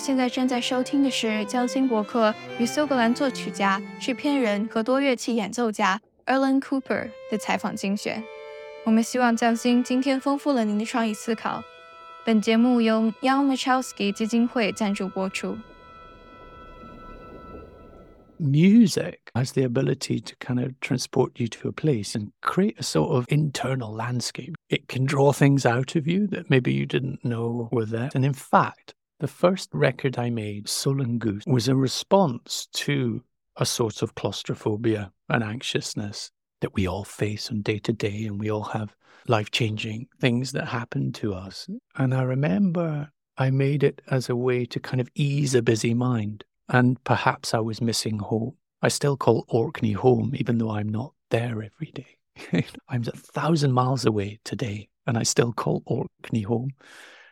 现在正在收听的是将辛伯克与苏格兰作曲家、制片人和多乐器演奏家 Erland Cooper 的采访精选。我们希望将辛今天丰富了您的创意思考。本节目由 Young Michalski 基金会赞助播出。music has the ability to kind of transport you to a place and create a sort of internal landscape. It can draw things out of you that maybe you didn't know were there. And in fact, the first record I made, Solan Goose, was a response to a sort of claustrophobia and anxiousness that we all face on day to day, and we all have life changing things that happen to us. And I remember I made it as a way to kind of ease a busy mind and perhaps I was missing home. I still call Orkney home, even though I'm not there every day. I'm a thousand miles away today, and I still call Orkney home.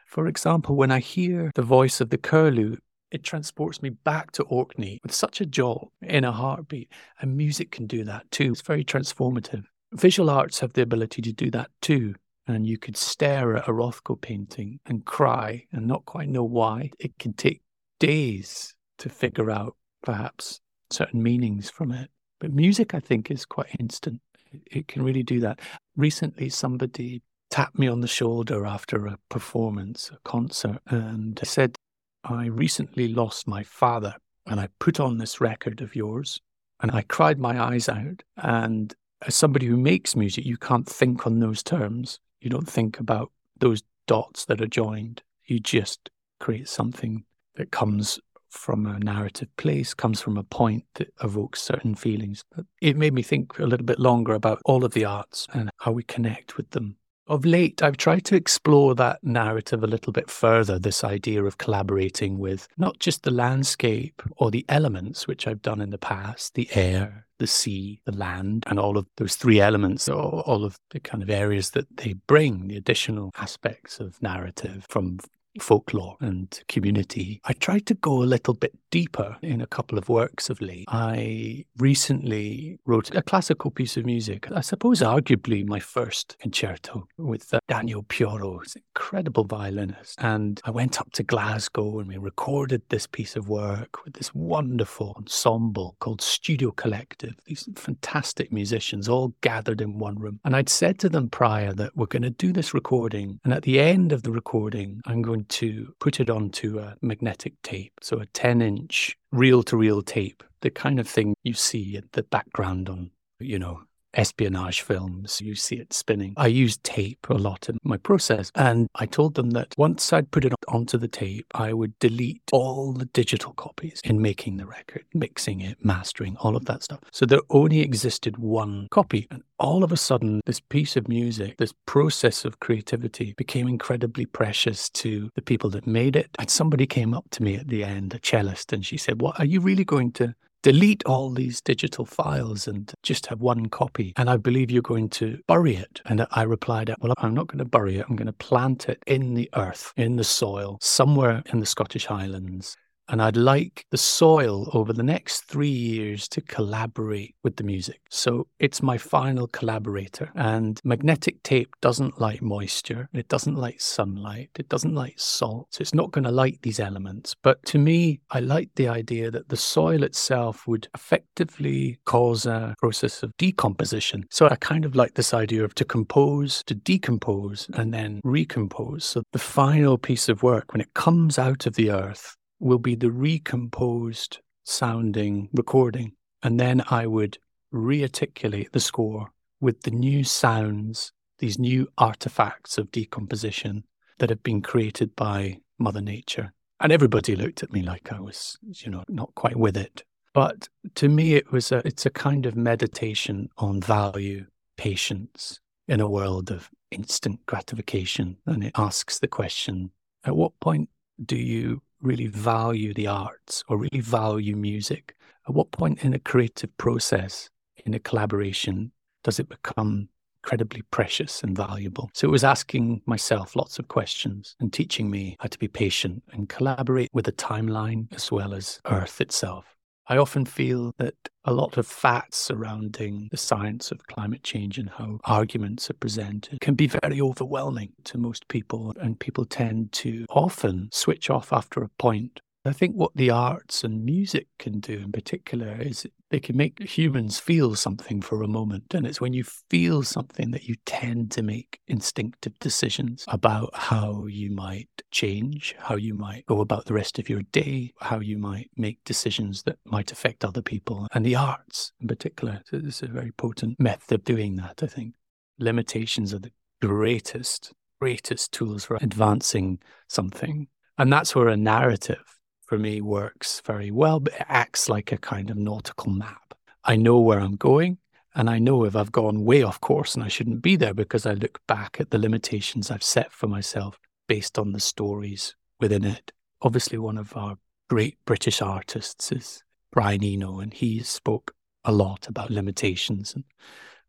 For example, when I hear the voice of the curlew, it transports me back to Orkney with such a jolt in a heartbeat. And music can do that too. It's very transformative. Visual arts have the ability to do that too. And you could stare at a Rothko painting and cry and not quite know why. It can take days to figure out perhaps certain meanings from it. But music, I think, is quite instant. It can really do that. Recently, somebody tapped me on the shoulder after a performance, a concert, and said, I recently lost my father, and I put on this record of yours, and I cried my eyes out. And as somebody who makes music, you can't think on those terms. You don't think about those dots that are joined. You just create something that comes from a narrative place, comes from a point that evokes certain feelings. It made me think a little bit longer about all of the arts and how we connect with them. Of late, I've tried to explore that narrative a little bit further this idea of collaborating with not just the landscape or the elements, which I've done in the past the air, the sea, the land, and all of those three elements, or all of the kind of areas that they bring, the additional aspects of narrative from folklore and community. I tried to go a little bit deeper in a couple of works of Lee. I recently wrote a classical piece of music, I suppose arguably my first concerto with uh, Daniel Pioro, who's an incredible violinist. And I went up to Glasgow and we recorded this piece of work with this wonderful ensemble called Studio Collective, these fantastic musicians all gathered in one room. And I'd said to them prior that we're going to do this recording. And at the end of the recording, I'm going to put it onto a magnetic tape, so a 10 inch reel to reel tape, the kind of thing you see at the background on, you know, espionage films. You see it spinning. I use tape a lot in my process. And I told them that once I'd put it onto the tape, I would delete all the digital copies in making the record, mixing it, mastering, all of that stuff. So there only existed one copy. And all of a sudden, this piece of music, this process of creativity became incredibly precious to the people that made it. And somebody came up to me at the end, a cellist, and she said, What are you really going to delete all these digital files and just have one copy. And I believe you're going to bury it. And I replied, Well, I'm not going to bury it. I'm going to plant it in the earth, in the soil, somewhere in the Scottish Highlands. And I'd like the soil over the next three years to collaborate with the music. So it's my final collaborator. And magnetic tape doesn't like moisture, it doesn't like sunlight, it doesn't like salt. So it's not going to like these elements. But to me, I like the idea that the soil itself would effectively cause a process of decomposition. So I kind of like this idea of to compose, to decompose, and then recompose. So the final piece of work, when it comes out of the earth, will be the recomposed sounding recording. And then I would rearticulate the score with the new sounds, these new artifacts of decomposition that have been created by Mother Nature. And everybody looked at me like I was, you know, not quite with it. But to me, it was a, it's a kind of meditation on value, patience in a world of instant gratification. And it asks the question, at what point do you really value the arts or really value music? At what point in a creative process, in a collaboration, does it become incredibly precious and valuable? So it was asking myself lots of questions and teaching me how to be patient and collaborate with the timeline as well as Earth itself. I often feel that a lot of facts surrounding the science of climate change and how arguments are presented can be very overwhelming to most people, and people tend to often switch off after a point. I think what the arts and music can do in particular is they can make humans feel something for a moment. And it's when you feel something that you tend to make instinctive decisions about how you might change, how you might go about the rest of your day, how you might make decisions that might affect other people. And the arts in particular is a very potent method of doing that, I think. Limitations are the greatest, greatest tools for advancing something. And that's where a narrative for me works very well, but it acts like a kind of nautical map. I know where I'm going, and I know if I've gone way off course and I shouldn't be there because I look back at the limitations I've set for myself based on the stories within it. Obviously, one of our great British artists is Brian Eno, and he spoke a lot about limitations. And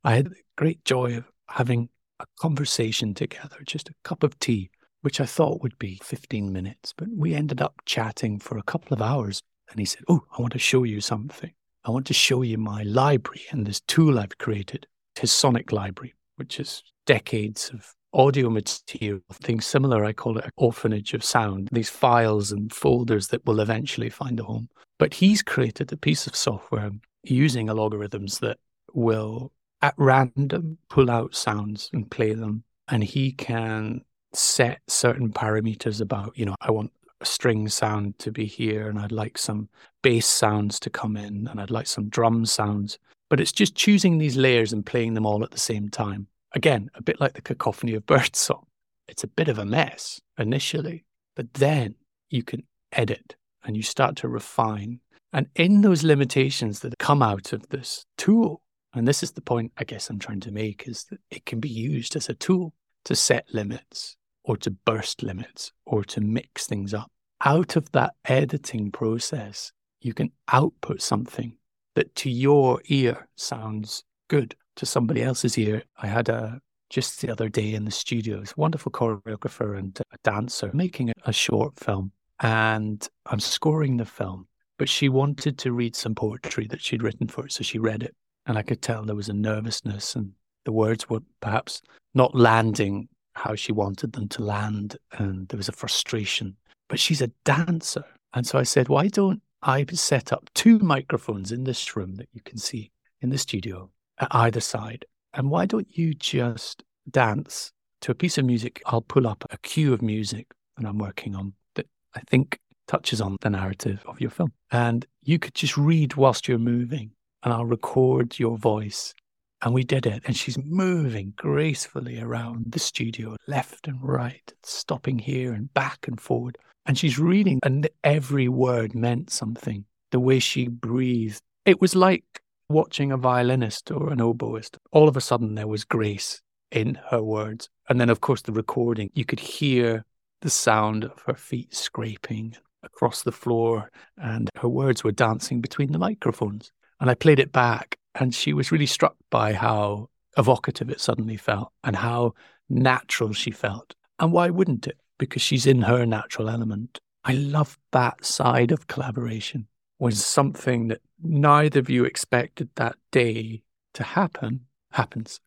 I had the great joy of having a conversation together, just a cup of tea which I thought would be 15 minutes. But we ended up chatting for a couple of hours. And he said, Oh, I want to show you something. I want to show you my library and this tool I've created, his Sonic Library, which is decades of audio material, things similar. I call it an orphanage of sound, these files and folders that will eventually find a home. But he's created a piece of software using algorithms that will, at random, pull out sounds and play them. And he can set certain parameters about, you know, I want a string sound to be here and I'd like some bass sounds to come in and I'd like some drum sounds. But it's just choosing these layers and playing them all at the same time. Again, a bit like the cacophony of birdsong. It's a bit of a mess initially, but then you can edit and you start to refine. And in those limitations that come out of this tool, and this is the point I guess I'm trying to make, is that it can be used as a tool to set limits or to burst limits or to mix things up. Out of that editing process, you can output something that to your ear sounds good. To somebody else's ear, I had a just the other day in the studio, this wonderful choreographer and a dancer making a short film. And I'm scoring the film, but she wanted to read some poetry that she'd written for it. So she read it. And I could tell there was a nervousness and the words were perhaps not landing how she wanted them to land, and there was a frustration. But she's a dancer. And so I said, why don't I set up two microphones in this room that you can see in the studio at either side? And why don't you just dance to a piece of music? I'll pull up a cue of music that I'm working on that I think touches on the narrative of your film. And you could just read whilst you're moving, and I'll record your voice and we did it. And she's moving gracefully around the studio, left and right, stopping here and back and forward. And she's reading, and every word meant something. The way she breathed. It was like watching a violinist or an oboist. All of a sudden, there was grace in her words. And then, of course, the recording, you could hear the sound of her feet scraping across the floor, and her words were dancing between the microphones. And I played it back, and she was really struck by how evocative it suddenly felt and how natural she felt. And why wouldn't it? Because she's in her natural element. I love that side of collaboration when something that neither of you expected that day to happen happens.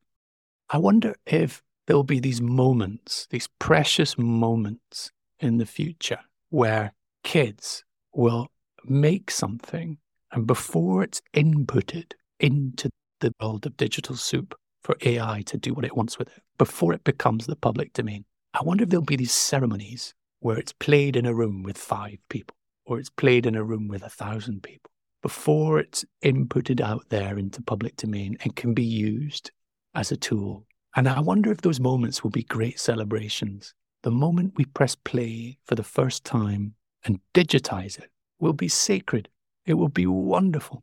I wonder if there'll be these moments, these precious moments in the future where kids will make something and before it's inputted, into the world of digital soup for AI to do what it wants with it before it becomes the public domain. I wonder if there'll be these ceremonies where it's played in a room with five people or it's played in a room with a thousand people before it's inputted out there into public domain and can be used as a tool. And I wonder if those moments will be great celebrations. The moment we press play for the first time and digitize it will be sacred. It will be wonderful.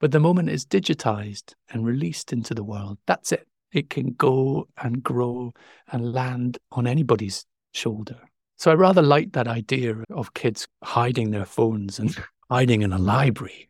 But the moment it's digitized and released into the world, that's it. It can go and grow and land on anybody's shoulder. So I rather like that idea of kids hiding their phones and hiding in a library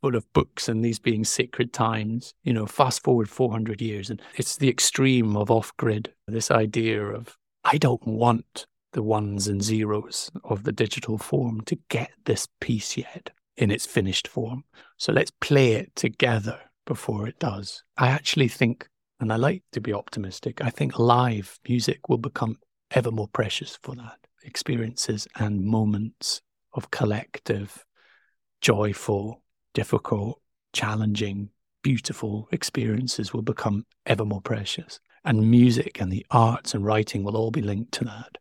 full of books and these being sacred times. You know, fast forward 400 years, and it's the extreme of off grid, this idea of, I don't want the ones and zeros of the digital form to get this piece yet in its finished form. So let's play it together before it does. I actually think, and I like to be optimistic, I think live music will become ever more precious for that. Experiences and moments of collective, joyful, difficult, challenging, beautiful experiences will become ever more precious. And music and the arts and writing will all be linked to that.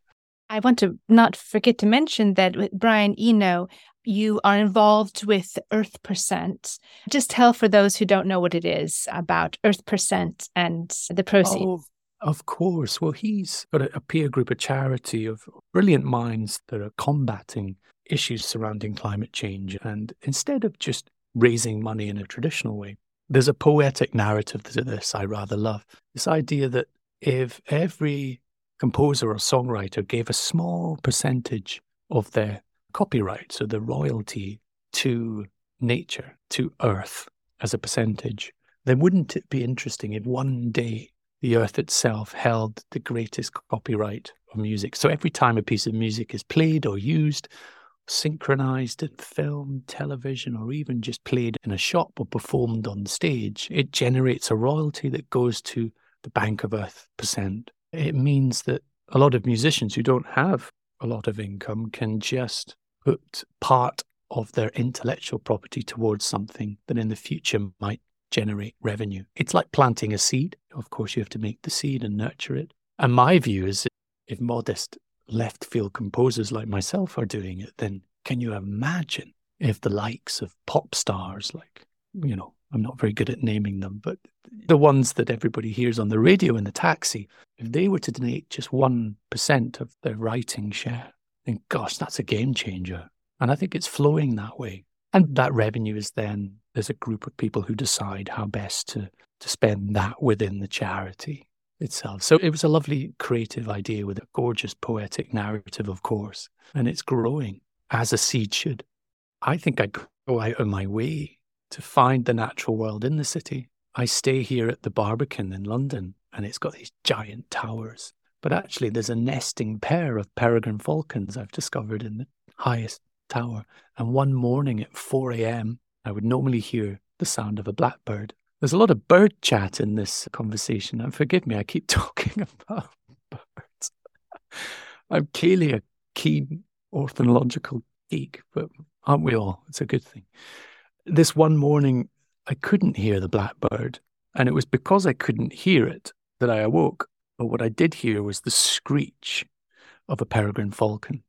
I want to not forget to mention that with Brian Eno, you are involved with Earth Percent. Just tell for those who don't know what it is about Earth Percent and the proceeds. Oh, of course. Well, he's got a, a peer group, a charity of brilliant minds that are combating issues surrounding climate change. And instead of just raising money in a traditional way, there's a poetic narrative to this I rather love. This idea that if every composer or songwriter gave a small percentage of their copyright, so the royalty to nature, to earth as a percentage, then wouldn't it be interesting if one day the earth itself held the greatest copyright of music? So every time a piece of music is played or used, synchronized in film, television, or even just played in a shop or performed on stage, it generates a royalty that goes to the Bank of Earth percent it means that a lot of musicians who don't have a lot of income can just put part of their intellectual property towards something that in the future might generate revenue. It's like planting a seed. Of course, you have to make the seed and nurture it. And my view is if modest left field composers like myself are doing it, then can you imagine if the likes of pop stars like, you know, I'm not very good at naming them, but the ones that everybody hears on the radio in the taxi, if they were to donate just 1% of their writing share, then gosh, that's a game changer. And I think it's flowing that way. And that revenue is then, there's a group of people who decide how best to, to spend that within the charity itself. So it was a lovely creative idea with a gorgeous poetic narrative, of course. And it's growing as a seed should. I think I go out of my way to find the natural world in the city. I stay here at the Barbican in London, and it's got these giant towers. But actually, there's a nesting pair of peregrine falcons I've discovered in the highest tower. And one morning at 4 a.m., I would normally hear the sound of a blackbird. There's a lot of bird chat in this conversation, and forgive me, I keep talking about birds. I'm clearly a keen ornithological geek, but aren't we all? It's a good thing this one morning, I couldn't hear the blackbird. And it was because I couldn't hear it that I awoke. But what I did hear was the screech of a peregrine falcon.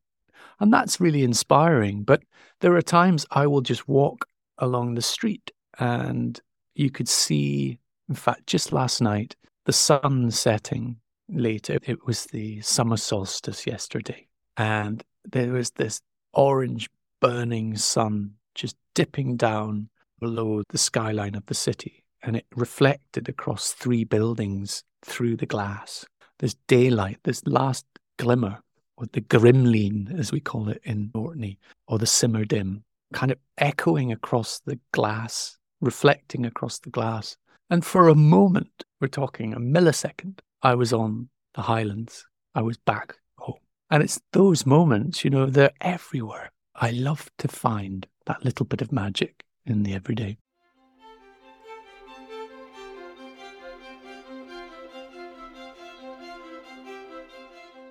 And that's really inspiring. But there are times I will just walk along the street and you could see, in fact, just last night, the sun setting later. It was the summer solstice yesterday. And there was this orange burning sun just dipping down below the skyline of the city, and it reflected across three buildings through the glass. There's daylight, this last glimmer, or the grimleen, as we call it in Orkney, or the simmer dim, kind of echoing across the glass, reflecting across the glass. And for a moment, we're talking a millisecond, I was on the Highlands. I was back home. And it's those moments, you know, they're everywhere. I love to find that little bit of magic in the everyday.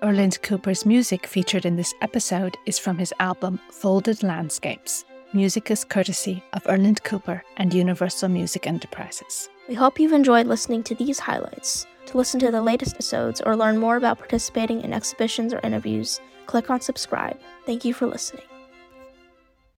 Erland Cooper's music featured in this episode is from his album Folded Landscapes. Music is courtesy of Erland Cooper and Universal Music Enterprises. We hope you've enjoyed listening to these highlights. To listen to the latest episodes or learn more about participating in exhibitions or interviews, click on subscribe. Thank you for listening.